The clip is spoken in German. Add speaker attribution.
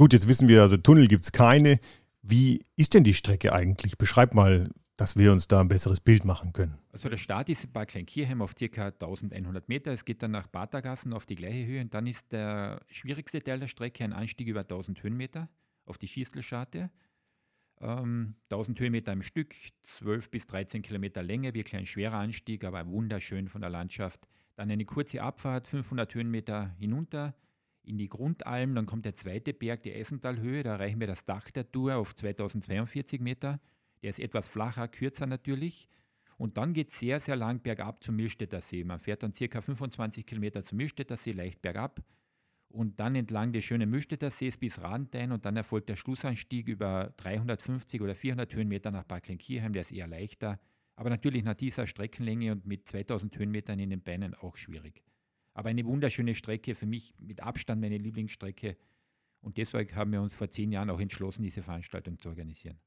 Speaker 1: Gut, jetzt wissen wir, also Tunnel gibt es keine. Wie ist denn die Strecke eigentlich? Beschreib mal, dass wir uns da ein besseres Bild machen können.
Speaker 2: Also der Start ist bei Kleinkirchheim auf ca. 1100 Meter. Es geht dann nach Batergassen auf die gleiche Höhe und dann ist der schwierigste Teil der Strecke ein Anstieg über 1000 Höhenmeter auf die Schießelscharte. Ähm, 1000 Höhenmeter im Stück, 12 bis 13 Kilometer Länge, wirklich ein schwerer Anstieg, aber wunderschön von der Landschaft. Dann eine kurze Abfahrt, 500 Höhenmeter hinunter in die Grundalm. Dann kommt der zweite Berg, die Essentalhöhe. Da erreichen wir das Dach der Tour auf 2042 Meter. Der ist etwas flacher, kürzer natürlich. Und dann geht es sehr, sehr lang bergab zum Millstätter See. Man fährt dann circa 25 Kilometer zum Millstätter See, leicht bergab. Und dann entlang des schönen Müllstädter Sees bis Randein und dann erfolgt der Schlussanstieg über 350 oder 400 Höhenmeter nach Bad Kleinkirchheim, der ist eher leichter, aber natürlich nach dieser Streckenlänge und mit 2000 Höhenmetern in den Beinen auch schwierig. Aber eine wunderschöne Strecke, für mich mit Abstand meine Lieblingsstrecke und deshalb haben wir uns vor zehn Jahren auch entschlossen, diese Veranstaltung zu organisieren.